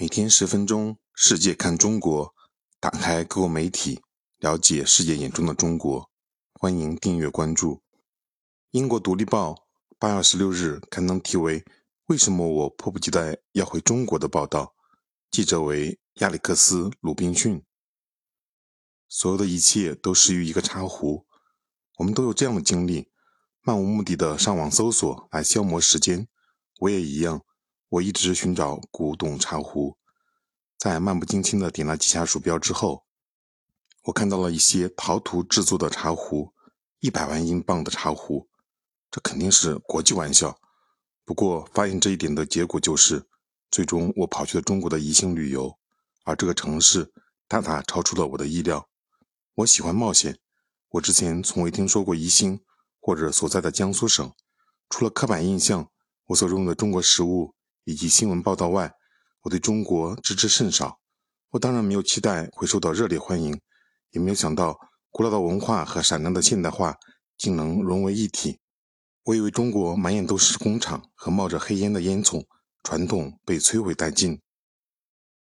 每天十分钟，世界看中国，打开各国媒体，了解世界眼中的中国。欢迎订阅关注。英国《独立报》八月十六日刊登题为“为什么我迫不及待要回中国”的报道，记者为亚历克斯·鲁滨逊。所有的一切都始于一个茶壶。我们都有这样的经历：漫无目的的上网搜索来消磨时间。我也一样。我一直寻找古董茶壶，在漫不经心的点了几下鼠标之后，我看到了一些陶土制作的茶壶，一百万英镑的茶壶，这肯定是国际玩笑。不过发现这一点的结果就是，最终我跑去了中国的宜兴旅游，而这个城市大大超出了我的意料。我喜欢冒险，我之前从未听说过宜兴或者所在的江苏省，除了刻板印象，我所认为的中国食物。以及新闻报道外，我对中国知之甚少。我当然没有期待会受到热烈欢迎，也没有想到古老的文化和闪亮的现代化竟能融为一体。我以为中国满眼都是工厂和冒着黑烟的烟囱，传统被摧毁殆尽。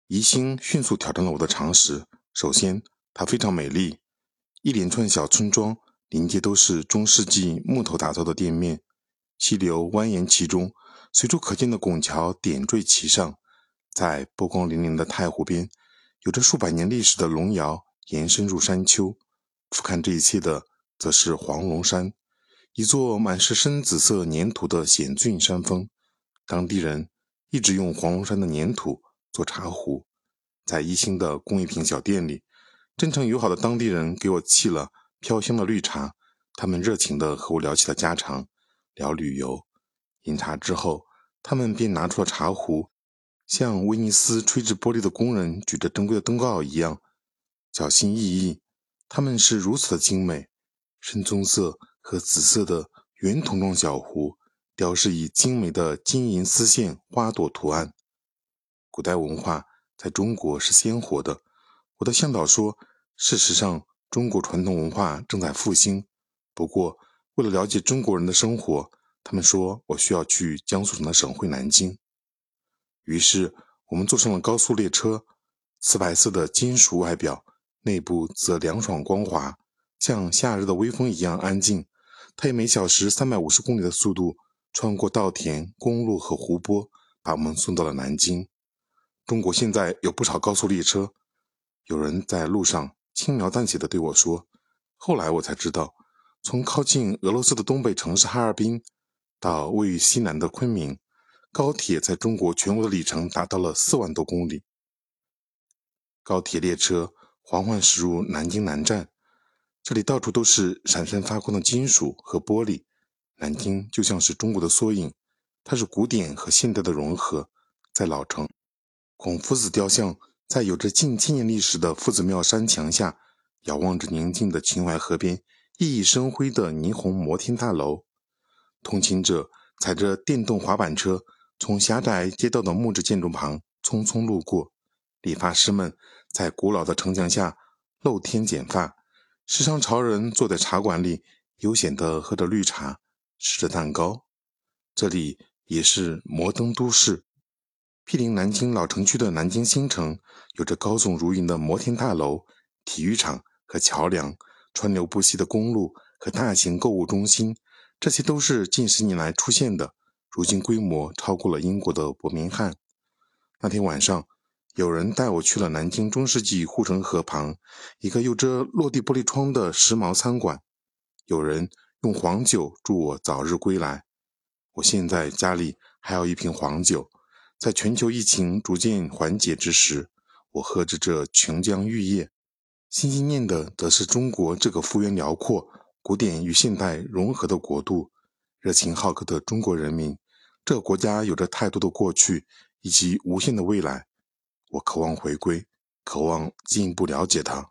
宜兴迅速挑战了我的常识。首先，它非常美丽，一连串小村庄临街都是中世纪木头打造的店面，溪流蜿蜒其中。随处可见的拱桥点缀其上，在波光粼粼的太湖边，有着数百年历史的龙窑延伸入山丘。俯瞰这一切的，则是黄龙山，一座满是深紫色粘土的险峻山峰。当地人一直用黄龙山的粘土做茶壶。在宜兴的工艺品小店里，真诚友好的当地人给我沏了飘香的绿茶，他们热情地和我聊起了家常，聊旅游。饮茶之后，他们便拿出了茶壶，像威尼斯吹制玻璃的工人举着珍贵的灯罩一样，小心翼翼。他们是如此的精美，深棕色和紫色的圆筒状小壶，雕饰以精美的金银丝线花朵图案。古代文化在中国是鲜活的。我的向导说，事实上，中国传统文化正在复兴。不过，为了了解中国人的生活，他们说我需要去江苏省的省会南京，于是我们坐上了高速列车。瓷白色的金属外表，内部则凉爽光滑，像夏日的微风一样安静。它以每小时三百五十公里的速度穿过稻田、公路和湖泊，把我们送到了南京。中国现在有不少高速列车，有人在路上轻描淡写的对我说。后来我才知道，从靠近俄罗斯的东北城市哈尔滨。到位于西南的昆明，高铁在中国全国的里程达到了四万多公里。高铁列车缓缓驶入南京南站，这里到处都是闪闪发光的金属和玻璃。南京就像是中国的缩影，它是古典和现代的融合。在老城，孔夫子雕像在有着近千年历史的夫子庙山墙下，遥望着宁静的秦淮河边，熠熠生辉的霓虹摩天大楼。通勤者踩着电动滑板车，从狭窄街道的木质建筑旁匆匆路过。理发师们在古老的城墙下露天剪发。时尚潮人坐在茶馆里，悠闲地喝着绿茶，吃着蛋糕。这里也是摩登都市。毗邻南京老城区的南京新城，有着高耸如云的摩天大楼、体育场和桥梁，川流不息的公路和大型购物中心。这些都是近十年来出现的，如今规模超过了英国的伯明翰。那天晚上，有人带我去了南京中世纪护城河旁一个有着落地玻璃窗的时髦餐馆，有人用黄酒祝我早日归来。我现在家里还有一瓶黄酒，在全球疫情逐渐缓解之时，我喝着这琼浆玉液，心心念的则是中国这个幅员辽阔。古典与现代融合的国度，热情好客的中国人民，这个国家有着太多的过去以及无限的未来。我渴望回归，渴望进一步了解它。